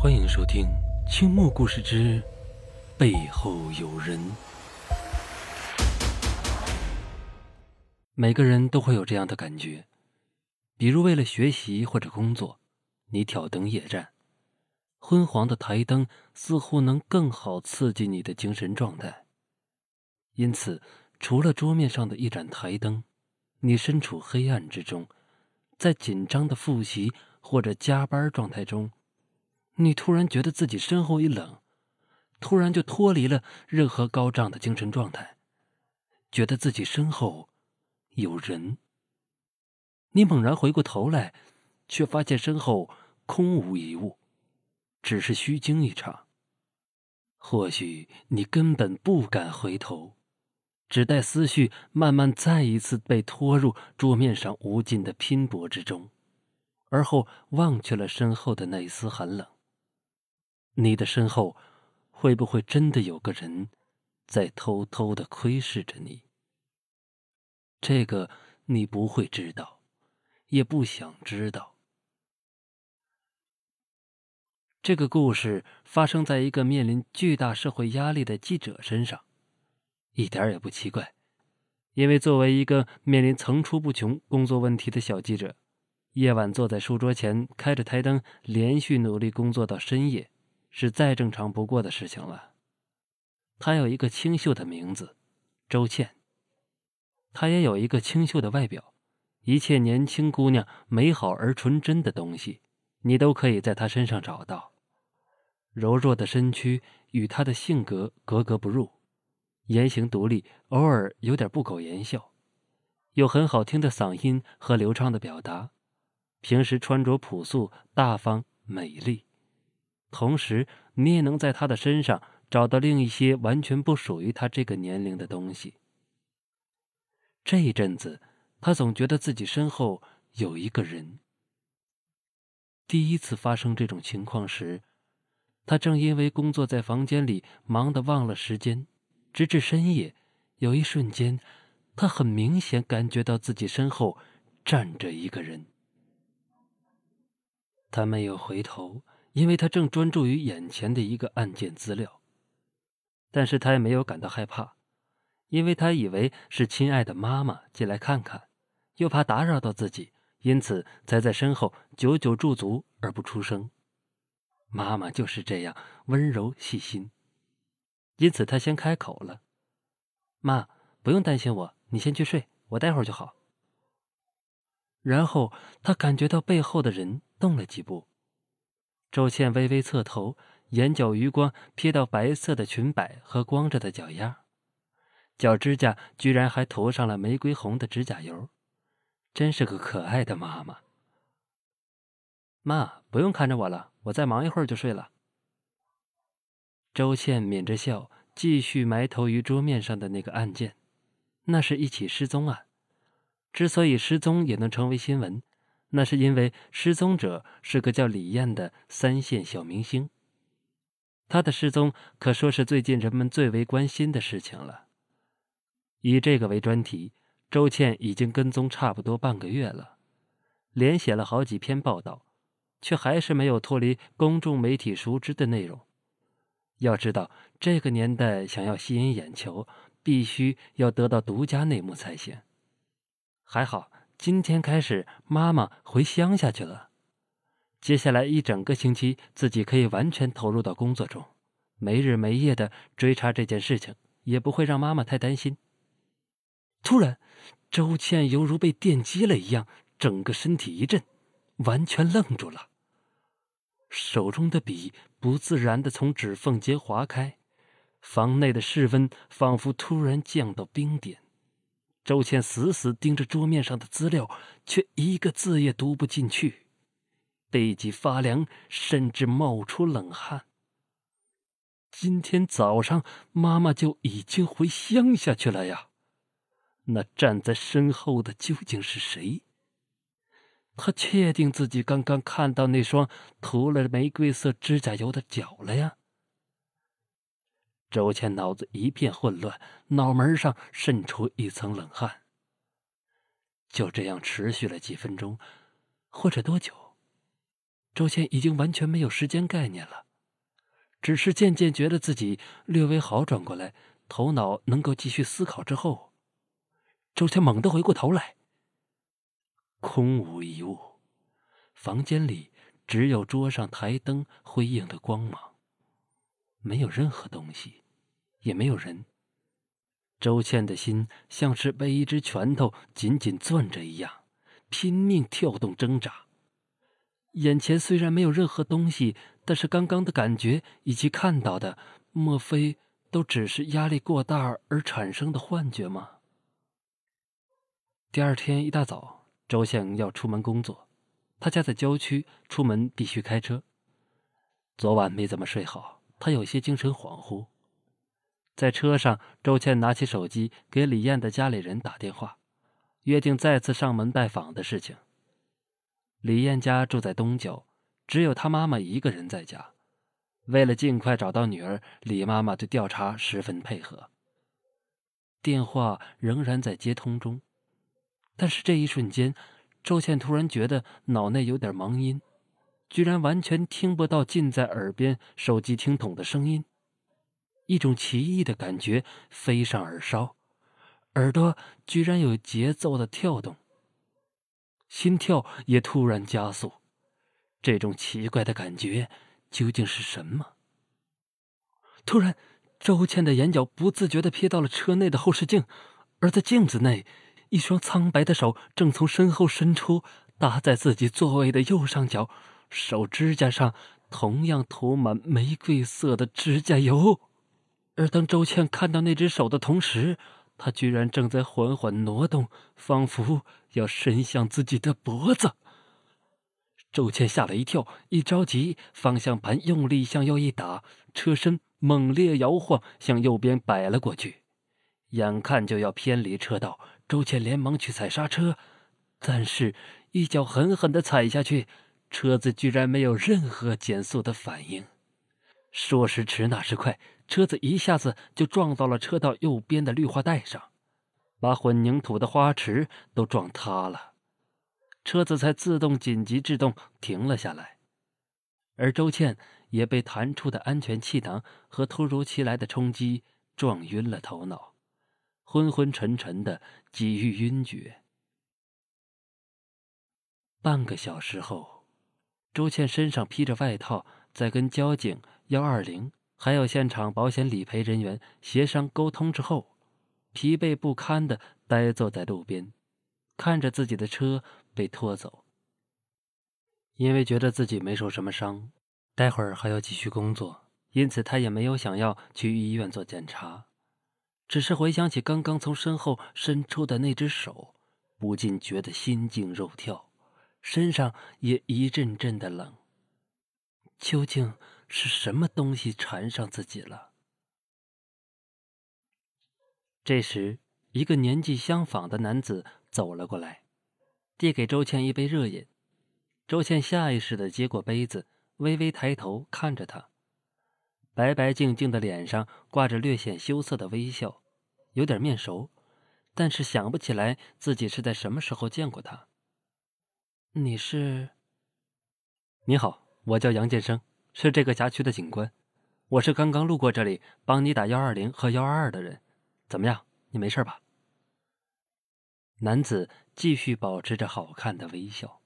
欢迎收听《清末故事之背后有人》。每个人都会有这样的感觉，比如为了学习或者工作，你挑灯夜战，昏黄的台灯似乎能更好刺激你的精神状态。因此，除了桌面上的一盏台灯，你身处黑暗之中，在紧张的复习或者加班状态中。你突然觉得自己身后一冷，突然就脱离了任何高涨的精神状态，觉得自己身后有人。你猛然回过头来，却发现身后空无一物，只是虚惊一场。或许你根本不敢回头，只待思绪慢慢再一次被拖入桌面上无尽的拼搏之中，而后忘却了身后的那一丝寒冷。你的身后，会不会真的有个人，在偷偷的窥视着你？这个你不会知道，也不想知道。这个故事发生在一个面临巨大社会压力的记者身上，一点也不奇怪，因为作为一个面临层出不穷工作问题的小记者，夜晚坐在书桌前，开着台灯，连续努力工作到深夜。是再正常不过的事情了。她有一个清秀的名字，周倩。她也有一个清秀的外表，一切年轻姑娘美好而纯真的东西，你都可以在她身上找到。柔弱的身躯与她的性格格格不入，言行独立，偶尔有点不苟言笑，有很好听的嗓音和流畅的表达，平时穿着朴素大方美丽。同时，你也能在他的身上找到另一些完全不属于他这个年龄的东西。这一阵子，他总觉得自己身后有一个人。第一次发生这种情况时，他正因为工作在房间里忙得忘了时间，直至深夜。有一瞬间，他很明显感觉到自己身后站着一个人。他没有回头。因为他正专注于眼前的一个案件资料，但是他也没有感到害怕，因为他以为是亲爱的妈妈进来看看，又怕打扰到自己，因此才在身后久久驻足而不出声。妈妈就是这样温柔细心，因此他先开口了：“妈，不用担心我，你先去睡，我待会儿就好。”然后他感觉到背后的人动了几步。周倩微微侧头，眼角余光瞥到白色的裙摆和光着的脚丫，脚指甲居然还涂上了玫瑰红的指甲油，真是个可爱的妈妈。妈，不用看着我了，我再忙一会儿就睡了。周倩抿着笑，继续埋头于桌面上的那个案件，那是一起失踪案。之所以失踪也能成为新闻。那是因为失踪者是个叫李艳的三线小明星。她的失踪可说是最近人们最为关心的事情了。以这个为专题，周倩已经跟踪差不多半个月了，连写了好几篇报道，却还是没有脱离公众媒体熟知的内容。要知道，这个年代想要吸引眼球，必须要得到独家内幕才行。还好。今天开始，妈妈回乡下去了。接下来一整个星期，自己可以完全投入到工作中，没日没夜的追查这件事情，也不会让妈妈太担心。突然，周倩犹如被电击了一样，整个身体一震，完全愣住了。手中的笔不自然的从指缝间划开，房内的室温仿佛突然降到冰点。周倩死死盯着桌面上的资料，却一个字也读不进去，背脊发凉，甚至冒出冷汗。今天早上妈妈就已经回乡下去了呀，那站在身后的究竟是谁？他确定自己刚刚看到那双涂了玫瑰色指甲油的脚了呀？周倩脑子一片混乱，脑门上渗出一层冷汗。就这样持续了几分钟，或者多久？周倩已经完全没有时间概念了，只是渐渐觉得自己略微好转过来，头脑能够继续思考之后，周倩猛地回过头来，空无一物，房间里只有桌上台灯辉映的光芒，没有任何东西，也没有人。周倩的心像是被一只拳头紧紧攥着一样，拼命跳动挣扎。眼前虽然没有任何东西，但是刚刚的感觉以及看到的，莫非都只是压力过大而产生的幻觉吗？第二天一大早，周倩要出门工作，她家在郊区，出门必须开车。昨晚没怎么睡好，他有些精神恍惚。在车上，周倩拿起手机给李艳的家里人打电话，约定再次上门拜访的事情。李艳家住在东郊，只有她妈妈一个人在家。为了尽快找到女儿，李妈妈对调查十分配合。电话仍然在接通中，但是这一瞬间，周倩突然觉得脑内有点盲音，居然完全听不到近在耳边手机听筒的声音。一种奇异的感觉飞上耳梢，耳朵居然有节奏的跳动，心跳也突然加速。这种奇怪的感觉究竟是什么？突然，周倩的眼角不自觉的瞥到了车内的后视镜，而在镜子内，一双苍白的手正从身后伸出，搭在自己座位的右上角，手指甲上同样涂满玫瑰色的指甲油。而当周倩看到那只手的同时，她居然正在缓缓挪动，仿佛要伸向自己的脖子。周倩吓了一跳，一着急，方向盘用力向右一打，车身猛烈摇晃，向右边摆了过去，眼看就要偏离车道。周倩连忙去踩刹车，但是，一脚狠狠的踩下去，车子居然没有任何减速的反应。说时迟，那时快。车子一下子就撞到了车道右边的绿化带上，把混凝土的花池都撞塌了，车子才自动紧急制动停了下来，而周倩也被弹出的安全气囊和突如其来的冲击撞晕了头脑，昏昏沉沉的，几欲晕厥。半个小时后，周倩身上披着外套，在跟交警幺二零。还有现场保险理赔人员协商沟通之后，疲惫不堪的呆坐在路边，看着自己的车被拖走。因为觉得自己没受什么伤，待会儿还要继续工作，因此他也没有想要去医院做检查，只是回想起刚刚从身后伸出的那只手，不禁觉得心惊肉跳，身上也一阵阵的冷。究竟？是什么东西缠上自己了？这时，一个年纪相仿的男子走了过来，递给周倩一杯热饮。周倩下意识的接过杯子，微微抬头看着他，白白净净的脸上挂着略显羞涩的微笑，有点面熟，但是想不起来自己是在什么时候见过他。你是？你好，我叫杨建生。是这个辖区的警官，我是刚刚路过这里帮你打幺二零和幺二二的人，怎么样？你没事吧？男子继续保持着好看的微笑。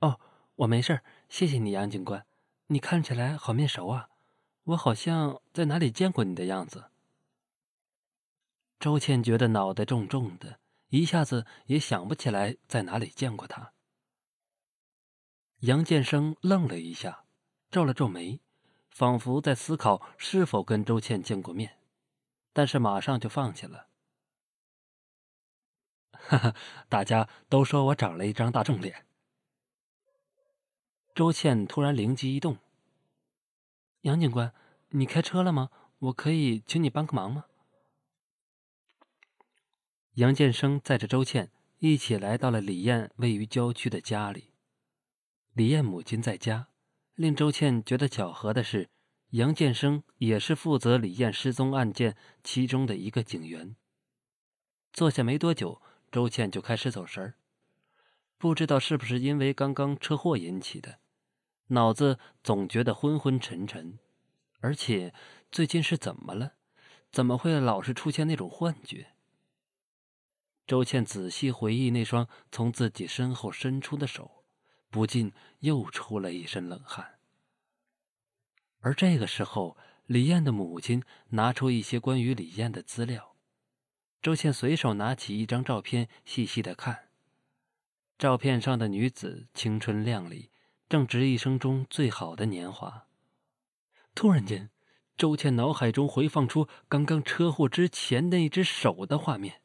哦，我没事，谢谢你，杨警官。你看起来好面熟啊，我好像在哪里见过你的样子。周倩觉得脑袋重重的，一下子也想不起来在哪里见过他。杨建生愣了一下，皱了皱眉，仿佛在思考是否跟周倩见过面，但是马上就放弃了。哈哈，大家都说我长了一张大众脸。周倩突然灵机一动：“杨警官，你开车了吗？我可以请你帮个忙吗？”杨建生载着周倩一起来到了李艳位于郊区的家里。李艳母亲在家，令周倩觉得巧合的是，杨建生也是负责李艳失踪案件其中的一个警员。坐下没多久，周倩就开始走神儿。不知道是不是因为刚刚车祸引起的，脑子总觉得昏昏沉沉，而且最近是怎么了？怎么会老是出现那种幻觉？周倩仔细回忆那双从自己身后伸出的手，不禁又出了一身冷汗。而这个时候，李艳的母亲拿出一些关于李艳的资料，周倩随手拿起一张照片，细细的看。照片上的女子青春靓丽，正值一生中最好的年华。突然间，周倩脑海中回放出刚刚车祸之前那只手的画面，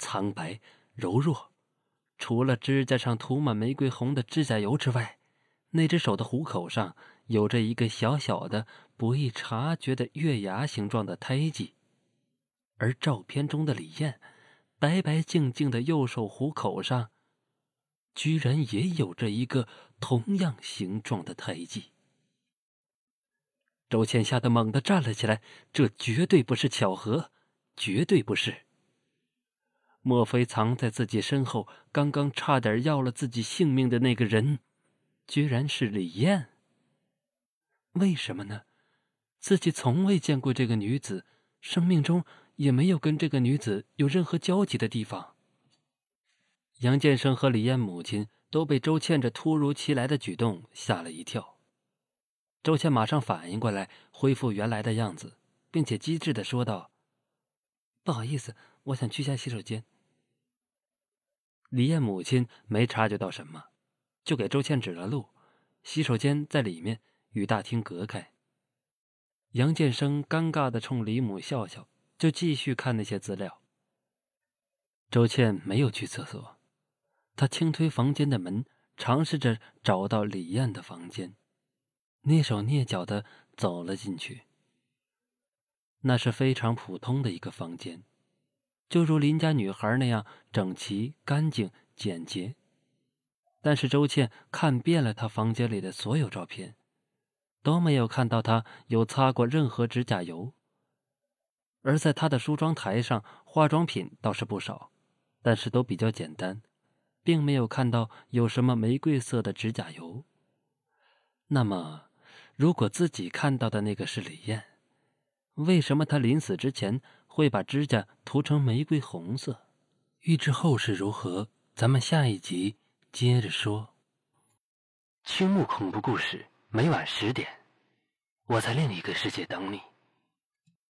苍白柔弱，除了指甲上涂满玫瑰红的指甲油之外，那只手的虎口上有着一个小小的、不易察觉的月牙形状的胎记，而照片中的李艳，白白净净的右手虎口上。居然也有着一个同样形状的胎记。周倩吓得猛地站了起来，这绝对不是巧合，绝对不是。莫非藏在自己身后，刚刚差点要了自己性命的那个人，居然是李艳？为什么呢？自己从未见过这个女子，生命中也没有跟这个女子有任何交集的地方。杨建生和李艳母亲都被周倩这突如其来的举动吓了一跳。周倩马上反应过来，恢复原来的样子，并且机智的说道：“不好意思，我想去下洗手间。”李艳母亲没察觉到什么，就给周倩指了路，洗手间在里面，与大厅隔开。杨建生尴尬的冲李母笑笑，就继续看那些资料。周倩没有去厕所。她轻推房间的门，尝试着找到李艳的房间，蹑手蹑脚的走了进去。那是非常普通的一个房间，就如邻家女孩那样整齐、干净、简洁。但是周倩看遍了她房间里的所有照片，都没有看到她有擦过任何指甲油。而在她的梳妆台上，化妆品倒是不少，但是都比较简单。并没有看到有什么玫瑰色的指甲油。那么，如果自己看到的那个是李艳，为什么她临死之前会把指甲涂成玫瑰红色？欲知后事如何，咱们下一集接着说。青木恐怖故事每晚十点，我在另一个世界等你。